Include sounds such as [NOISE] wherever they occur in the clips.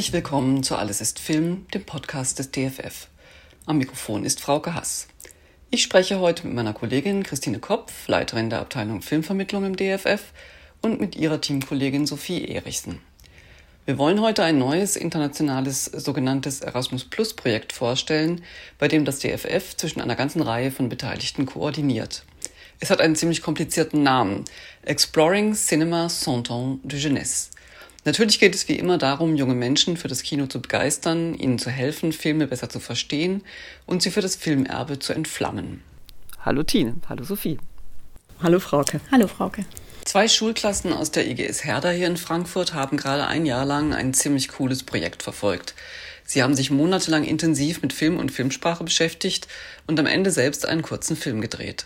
Herzlich willkommen zu Alles ist Film, dem Podcast des DFF. Am Mikrofon ist Frauke Hass. Ich spreche heute mit meiner Kollegin Christine Kopf, Leiterin der Abteilung Filmvermittlung im DFF, und mit ihrer Teamkollegin Sophie Erichsen. Wir wollen heute ein neues internationales sogenanntes Erasmus Plus Projekt vorstellen, bei dem das DFF zwischen einer ganzen Reihe von Beteiligten koordiniert. Es hat einen ziemlich komplizierten Namen. Exploring Cinema Cent de Jeunesse. Natürlich geht es wie immer darum, junge Menschen für das Kino zu begeistern, ihnen zu helfen, Filme besser zu verstehen und sie für das Filmerbe zu entflammen. Hallo Tine, hallo Sophie. Hallo Frauke. Hallo Frauke. Zwei Schulklassen aus der IGS Herder hier in Frankfurt haben gerade ein Jahr lang ein ziemlich cooles Projekt verfolgt. Sie haben sich monatelang intensiv mit Film und Filmsprache beschäftigt und am Ende selbst einen kurzen Film gedreht.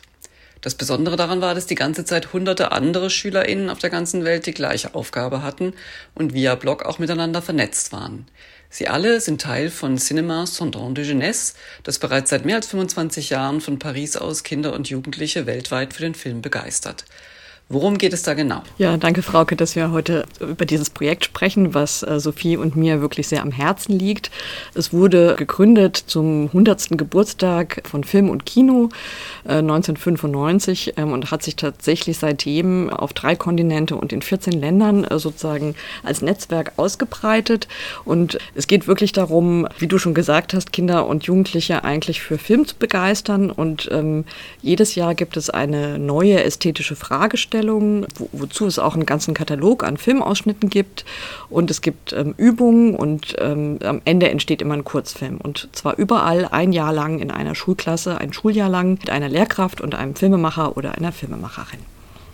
Das Besondere daran war, dass die ganze Zeit hunderte andere SchülerInnen auf der ganzen Welt die gleiche Aufgabe hatten und via Blog auch miteinander vernetzt waren. Sie alle sind Teil von Cinema Sondron de Jeunesse, das bereits seit mehr als 25 Jahren von Paris aus Kinder und Jugendliche weltweit für den Film begeistert. Worum geht es da genau? Ja, danke, Frauke, dass wir heute über dieses Projekt sprechen, was äh, Sophie und mir wirklich sehr am Herzen liegt. Es wurde gegründet zum 100. Geburtstag von Film und Kino äh, 1995 ähm, und hat sich tatsächlich seitdem auf drei Kontinente und in 14 Ländern äh, sozusagen als Netzwerk ausgebreitet. Und es geht wirklich darum, wie du schon gesagt hast, Kinder und Jugendliche eigentlich für Film zu begeistern. Und ähm, jedes Jahr gibt es eine neue ästhetische Fragestellung Ausstellungen, wo, wozu es auch einen ganzen Katalog an Filmausschnitten gibt. Und es gibt ähm, Übungen und ähm, am Ende entsteht immer ein Kurzfilm. Und zwar überall ein Jahr lang in einer Schulklasse, ein Schuljahr lang mit einer Lehrkraft und einem Filmemacher oder einer Filmemacherin.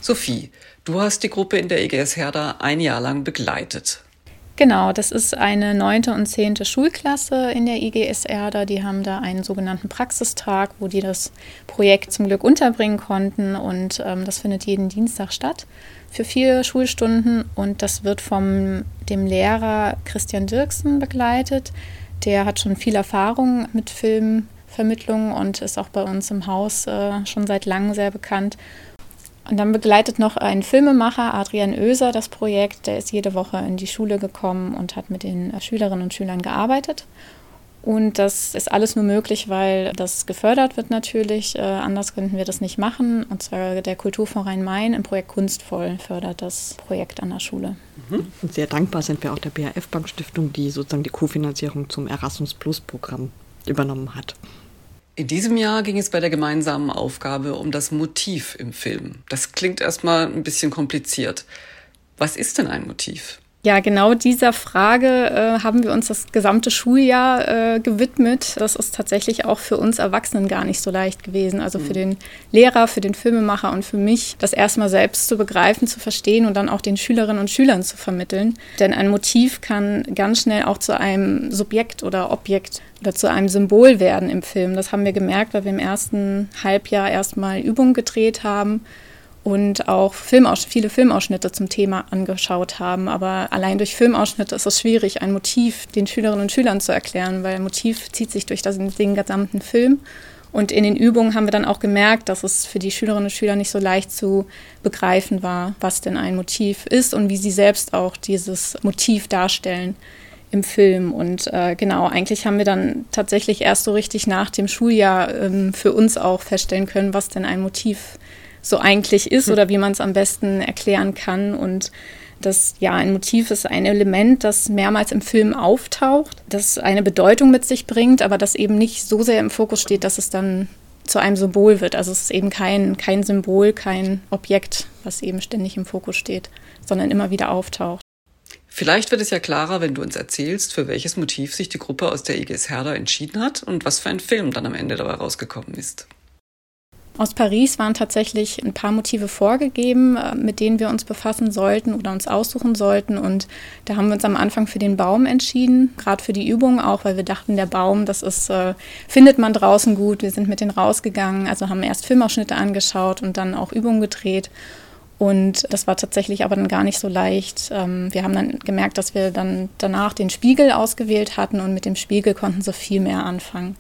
Sophie, du hast die Gruppe in der EGS Herder ein Jahr lang begleitet. Genau, das ist eine neunte und zehnte Schulklasse in der IGS Erder. Die haben da einen sogenannten Praxistag, wo die das Projekt zum Glück unterbringen konnten. Und ähm, das findet jeden Dienstag statt für vier Schulstunden. Und das wird vom dem Lehrer Christian Dirksen begleitet. Der hat schon viel Erfahrung mit Filmvermittlung und ist auch bei uns im Haus äh, schon seit langem sehr bekannt. Und dann begleitet noch ein Filmemacher, Adrian Oeser, das Projekt. Der ist jede Woche in die Schule gekommen und hat mit den Schülerinnen und Schülern gearbeitet. Und das ist alles nur möglich, weil das gefördert wird natürlich. Äh, anders könnten wir das nicht machen. Und zwar der Kulturfonds Rhein-Main im Projekt Kunstvoll fördert das Projekt an der Schule. Mhm. Und sehr dankbar sind wir auch der BAF Bank Stiftung, die sozusagen die Kofinanzierung zum Erasmus Plus Programm übernommen hat. In diesem Jahr ging es bei der gemeinsamen Aufgabe um das Motiv im Film. Das klingt erstmal ein bisschen kompliziert. Was ist denn ein Motiv? Ja, genau dieser Frage äh, haben wir uns das gesamte Schuljahr äh, gewidmet. Das ist tatsächlich auch für uns Erwachsenen gar nicht so leicht gewesen. Also für mhm. den Lehrer, für den Filmemacher und für mich, das erstmal selbst zu begreifen, zu verstehen und dann auch den Schülerinnen und Schülern zu vermitteln. Denn ein Motiv kann ganz schnell auch zu einem Subjekt oder Objekt oder zu einem Symbol werden im Film. Das haben wir gemerkt, weil wir im ersten Halbjahr erstmal Übungen gedreht haben und auch Filmaus viele Filmausschnitte zum Thema angeschaut haben. Aber allein durch Filmausschnitte ist es schwierig, ein Motiv den Schülerinnen und Schülern zu erklären, weil Motiv zieht sich durch das, den gesamten Film. Und in den Übungen haben wir dann auch gemerkt, dass es für die Schülerinnen und Schüler nicht so leicht zu begreifen war, was denn ein Motiv ist und wie sie selbst auch dieses Motiv darstellen im Film. Und äh, genau, eigentlich haben wir dann tatsächlich erst so richtig nach dem Schuljahr ähm, für uns auch feststellen können, was denn ein Motiv ist so eigentlich ist hm. oder wie man es am besten erklären kann. Und das, ja, ein Motiv ist ein Element, das mehrmals im Film auftaucht, das eine Bedeutung mit sich bringt, aber das eben nicht so sehr im Fokus steht, dass es dann zu einem Symbol wird. Also es ist eben kein, kein Symbol, kein Objekt, was eben ständig im Fokus steht, sondern immer wieder auftaucht. Vielleicht wird es ja klarer, wenn du uns erzählst, für welches Motiv sich die Gruppe aus der IGS Herder entschieden hat und was für ein Film dann am Ende dabei rausgekommen ist. Aus Paris waren tatsächlich ein paar Motive vorgegeben, äh, mit denen wir uns befassen sollten oder uns aussuchen sollten. Und da haben wir uns am Anfang für den Baum entschieden, gerade für die Übung auch, weil wir dachten, der Baum, das ist, äh, findet man draußen gut. Wir sind mit denen rausgegangen, also haben erst Filmausschnitte angeschaut und dann auch Übungen gedreht. Und das war tatsächlich aber dann gar nicht so leicht. Ähm, wir haben dann gemerkt, dass wir dann danach den Spiegel ausgewählt hatten und mit dem Spiegel konnten sie viel mehr anfangen.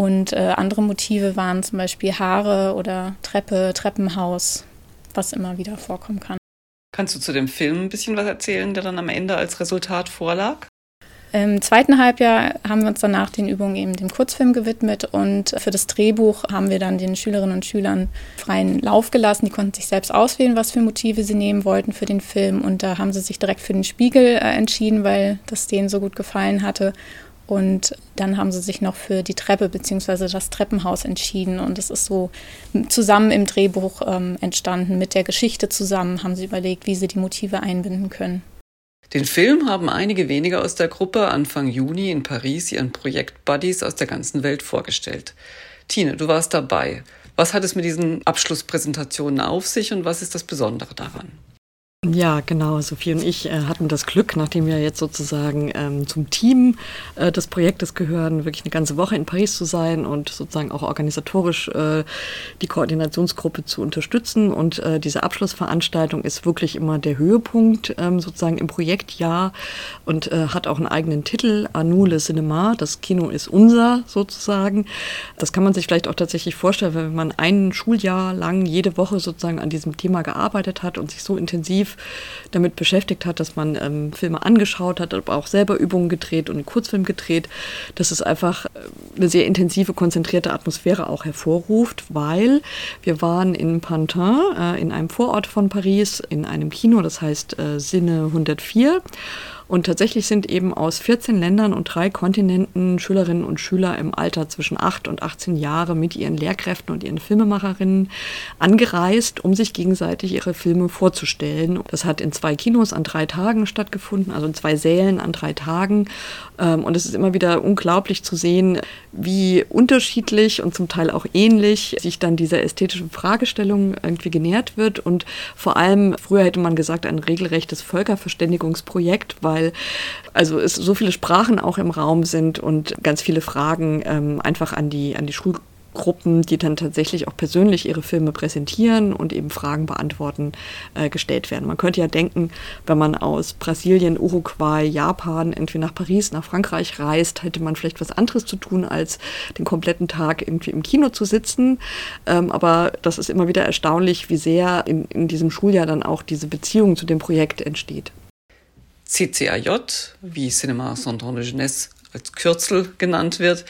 Und äh, andere Motive waren zum Beispiel Haare oder Treppe, Treppenhaus, was immer wieder vorkommen kann. Kannst du zu dem Film ein bisschen was erzählen, der dann am Ende als Resultat vorlag? Im zweiten Halbjahr haben wir uns danach den Übungen eben dem Kurzfilm gewidmet und für das Drehbuch haben wir dann den Schülerinnen und Schülern freien Lauf gelassen. Die konnten sich selbst auswählen, was für Motive sie nehmen wollten für den Film und da haben sie sich direkt für den Spiegel äh, entschieden, weil das denen so gut gefallen hatte. Und dann haben sie sich noch für die Treppe bzw. das Treppenhaus entschieden. Und es ist so zusammen im Drehbuch ähm, entstanden, mit der Geschichte zusammen haben sie überlegt, wie sie die Motive einbinden können. Den Film haben einige wenige aus der Gruppe Anfang Juni in Paris ihren Projekt Buddies aus der ganzen Welt vorgestellt. Tine, du warst dabei. Was hat es mit diesen Abschlusspräsentationen auf sich und was ist das Besondere daran? Ja, genau. Sophie und ich äh, hatten das Glück, nachdem wir jetzt sozusagen ähm, zum Team äh, des Projektes gehören, wirklich eine ganze Woche in Paris zu sein und sozusagen auch organisatorisch äh, die Koordinationsgruppe zu unterstützen. Und äh, diese Abschlussveranstaltung ist wirklich immer der Höhepunkt ähm, sozusagen im Projektjahr und äh, hat auch einen eigenen Titel, Anou le Cinema. Das Kino ist unser sozusagen. Das kann man sich vielleicht auch tatsächlich vorstellen, wenn man ein Schuljahr lang jede Woche sozusagen an diesem Thema gearbeitet hat und sich so intensiv damit beschäftigt hat, dass man ähm, Filme angeschaut hat, aber auch selber Übungen gedreht und einen Kurzfilm gedreht, dass es einfach äh, eine sehr intensive, konzentrierte Atmosphäre auch hervorruft, weil wir waren in Pantin, äh, in einem Vorort von Paris, in einem Kino, das heißt äh, Sinne 104. Und tatsächlich sind eben aus 14 Ländern und drei Kontinenten Schülerinnen und Schüler im Alter zwischen 8 und 18 Jahre mit ihren Lehrkräften und ihren Filmemacherinnen angereist, um sich gegenseitig ihre Filme vorzustellen. Das hat in zwei Kinos an drei Tagen stattgefunden, also in zwei Sälen an drei Tagen. Ähm, und es ist immer wieder unglaublich zu sehen, wie unterschiedlich und zum Teil auch ähnlich sich dann dieser ästhetischen Fragestellung irgendwie genährt wird. Und vor allem, früher hätte man gesagt, ein regelrechtes Völkerverständigungsprojekt, weil weil also es so viele Sprachen auch im Raum sind und ganz viele Fragen ähm, einfach an die, an die Schulgruppen, die dann tatsächlich auch persönlich ihre Filme präsentieren und eben Fragen beantworten, äh, gestellt werden. Man könnte ja denken, wenn man aus Brasilien, Uruguay, Japan entweder nach Paris, nach Frankreich reist, hätte man vielleicht was anderes zu tun, als den kompletten Tag irgendwie im Kino zu sitzen. Ähm, aber das ist immer wieder erstaunlich, wie sehr in, in diesem Schuljahr dann auch diese Beziehung zu dem Projekt entsteht. CCAJ, wie Cinéma Centre de Jeunesse als Kürzel genannt wird,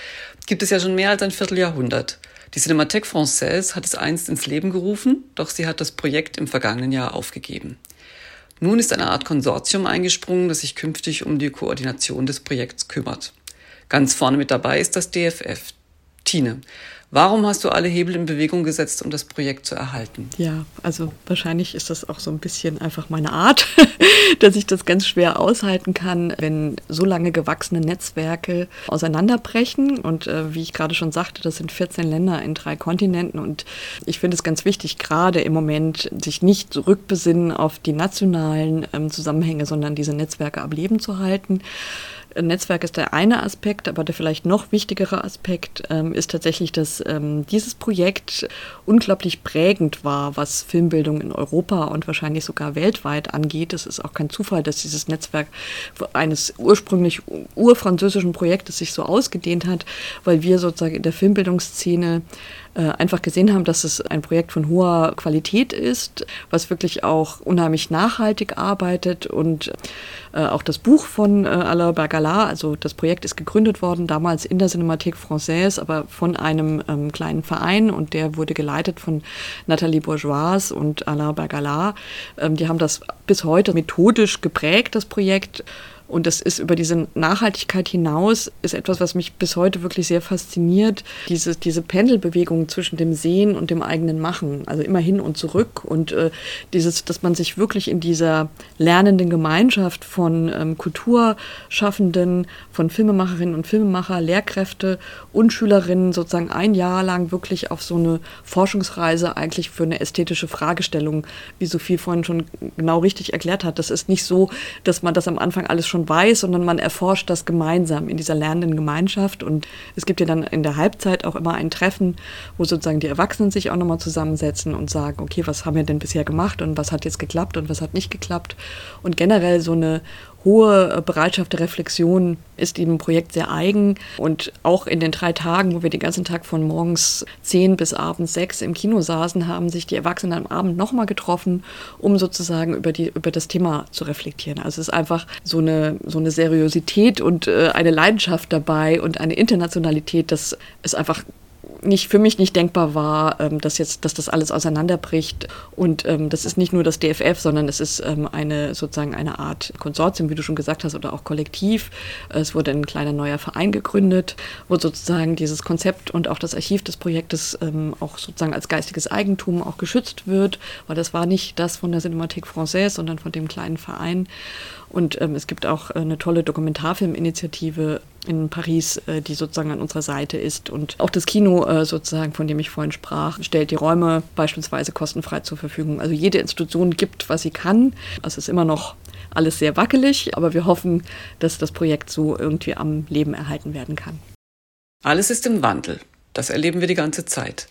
gibt es ja schon mehr als ein Vierteljahrhundert. Die Cinémathèque Française hat es einst ins Leben gerufen, doch sie hat das Projekt im vergangenen Jahr aufgegeben. Nun ist eine Art Konsortium eingesprungen, das sich künftig um die Koordination des Projekts kümmert. Ganz vorne mit dabei ist das DFF. Tine, Warum hast du alle Hebel in Bewegung gesetzt, um das Projekt zu erhalten? Ja, also wahrscheinlich ist das auch so ein bisschen einfach meine Art, [LAUGHS] dass ich das ganz schwer aushalten kann, wenn so lange gewachsene Netzwerke auseinanderbrechen. Und äh, wie ich gerade schon sagte, das sind 14 Länder in drei Kontinenten. Und ich finde es ganz wichtig, gerade im Moment sich nicht zurückbesinnen auf die nationalen ähm, Zusammenhänge, sondern diese Netzwerke am Leben zu halten. Netzwerk ist der eine Aspekt, aber der vielleicht noch wichtigere Aspekt ähm, ist tatsächlich, dass ähm, dieses Projekt unglaublich prägend war, was Filmbildung in Europa und wahrscheinlich sogar weltweit angeht. Es ist auch kein Zufall, dass dieses Netzwerk eines ursprünglich urfranzösischen Projektes sich so ausgedehnt hat, weil wir sozusagen in der Filmbildungsszene einfach gesehen haben, dass es ein Projekt von hoher Qualität ist, was wirklich auch unheimlich nachhaltig arbeitet und äh, auch das Buch von äh, Alain Bergala, also das Projekt ist gegründet worden, damals in der Cinémathèque Française, aber von einem ähm, kleinen Verein und der wurde geleitet von Nathalie Bourgeois und Alain Bergala. Ähm, die haben das bis heute methodisch geprägt, das Projekt. Und das ist über diese Nachhaltigkeit hinaus, ist etwas, was mich bis heute wirklich sehr fasziniert. Diese, diese Pendelbewegung zwischen dem Sehen und dem eigenen Machen, also immer hin und zurück. Und äh, dieses, dass man sich wirklich in dieser lernenden Gemeinschaft von ähm, Kulturschaffenden, von Filmemacherinnen und Filmemacher, Lehrkräfte und Schülerinnen sozusagen ein Jahr lang wirklich auf so eine Forschungsreise eigentlich für eine ästhetische Fragestellung, wie Sophie vorhin schon genau richtig erklärt hat. Das ist nicht so, dass man das am Anfang alles schon schon weiß, sondern man erforscht das gemeinsam in dieser lernenden Gemeinschaft. Und es gibt ja dann in der Halbzeit auch immer ein Treffen, wo sozusagen die Erwachsenen sich auch nochmal zusammensetzen und sagen, okay, was haben wir denn bisher gemacht und was hat jetzt geklappt und was hat nicht geklappt. Und generell so eine hohe Bereitschaft der Reflexion ist diesem Projekt sehr eigen. Und auch in den drei Tagen, wo wir den ganzen Tag von morgens zehn bis abends sechs im Kino saßen, haben sich die Erwachsenen am Abend nochmal getroffen, um sozusagen über, die, über das Thema zu reflektieren. Also es ist einfach so eine, so eine Seriosität und äh, eine Leidenschaft dabei und eine Internationalität, dass es einfach nicht, für mich nicht denkbar war, ähm, dass jetzt, dass das alles auseinanderbricht. Und ähm, das ist nicht nur das DFF, sondern es ist ähm, eine sozusagen eine Art Konsortium, wie du schon gesagt hast, oder auch Kollektiv. Es wurde ein kleiner neuer Verein gegründet, wo sozusagen dieses Konzept und auch das Archiv des Projektes ähm, auch sozusagen als geistiges Eigentum auch geschützt wird, weil das war nicht das von der Cinémathèque Française, sondern von dem kleinen Verein. Und ähm, es gibt auch äh, eine tolle Dokumentarfilminitiative in Paris, äh, die sozusagen an unserer Seite ist. Und auch das Kino äh, sozusagen, von dem ich vorhin sprach, stellt die Räume beispielsweise kostenfrei zur Verfügung. Also jede Institution gibt, was sie kann. Es ist immer noch alles sehr wackelig, aber wir hoffen, dass das Projekt so irgendwie am Leben erhalten werden kann. Alles ist im Wandel. Das erleben wir die ganze Zeit.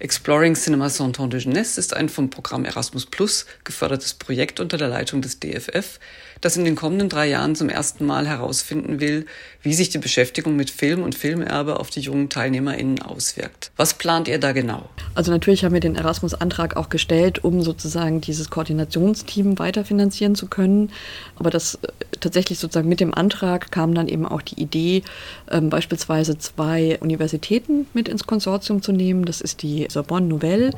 Exploring Cinema Santon de Jeunesse ist ein vom Programm Erasmus Plus gefördertes Projekt unter der Leitung des DFF, das in den kommenden drei Jahren zum ersten Mal herausfinden will, wie sich die Beschäftigung mit Film und Filmerbe auf die jungen TeilnehmerInnen auswirkt. Was plant ihr da genau? Also natürlich haben wir den Erasmus-Antrag auch gestellt, um sozusagen dieses Koordinationsteam weiterfinanzieren zu können. Aber das äh, tatsächlich sozusagen mit dem Antrag kam dann eben auch die Idee, ähm, beispielsweise zwei Universitäten mit ins Konsortium zu nehmen. Das ist die Sorbonne Nouvelle,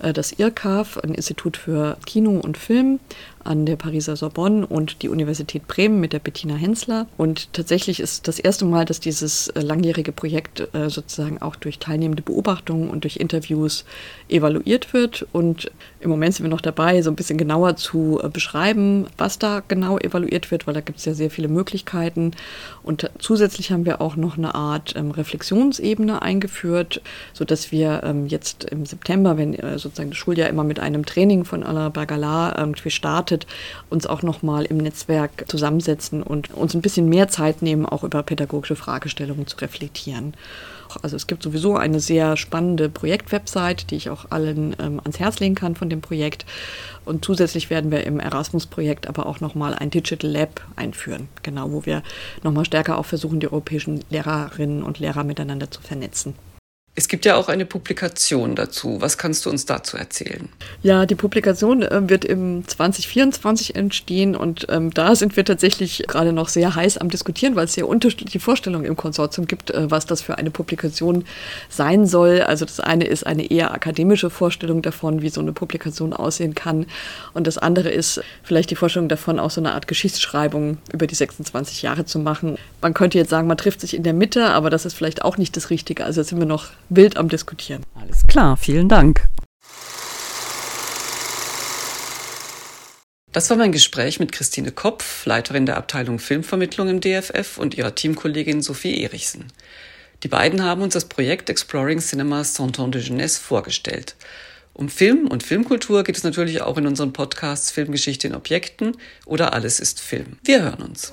äh, das IRCAF, ein Institut für Kino und Film an der Pariser Sorbonne und die Universität Bremen mit der Bettina Hensler. Und tatsächlich ist das erste Mal, dass dieses äh, langjährige Projekt äh, sozusagen auch durch teilnehmende Beobachtungen und durch Interviews evaluiert wird. Und im Moment sind wir noch dabei, so ein bisschen genauer zu äh, beschreiben, was da genau evaluiert wird, weil da gibt es ja sehr viele Möglichkeiten. Und zusätzlich haben wir auch noch eine Art ähm, Reflexionsebene eingeführt, sodass wir ähm, jetzt im September, wenn sozusagen das Schuljahr immer mit einem Training von Alain Bergala ähm, startet, uns auch nochmal im Netzwerk zusammensetzen und uns ein bisschen mehr Zeit nehmen, auch über pädagogische Fragestellungen zu reflektieren. Also es gibt sowieso eine sehr spannende Projektwebsite, die ich auch allen ähm, ans Herz legen kann von dem Projekt. Und zusätzlich werden wir im Erasmus-Projekt aber auch nochmal ein Digital Lab einführen, genau, wo wir nochmal stärker auch versuchen, die europäischen Lehrerinnen und Lehrer miteinander zu vernetzen. Es gibt ja auch eine Publikation dazu. Was kannst du uns dazu erzählen? Ja, die Publikation äh, wird im 2024 entstehen und ähm, da sind wir tatsächlich gerade noch sehr heiß am Diskutieren, weil es sehr unterschiedliche Vorstellungen im Konsortium gibt, äh, was das für eine Publikation sein soll. Also das eine ist eine eher akademische Vorstellung davon, wie so eine Publikation aussehen kann und das andere ist vielleicht die Vorstellung davon, auch so eine Art Geschichtsschreibung über die 26 Jahre zu machen. Man könnte jetzt sagen, man trifft sich in der Mitte, aber das ist vielleicht auch nicht das Richtige. Also sind wir noch wild am Diskutieren. Alles klar, vielen Dank. Das war mein Gespräch mit Christine Kopf, Leiterin der Abteilung Filmvermittlung im DFF und ihrer Teamkollegin Sophie Erichsen. Die beiden haben uns das Projekt Exploring Cinema Santon de Jeunesse vorgestellt. Um Film und Filmkultur geht es natürlich auch in unseren Podcasts Filmgeschichte in Objekten oder Alles ist Film. Wir hören uns.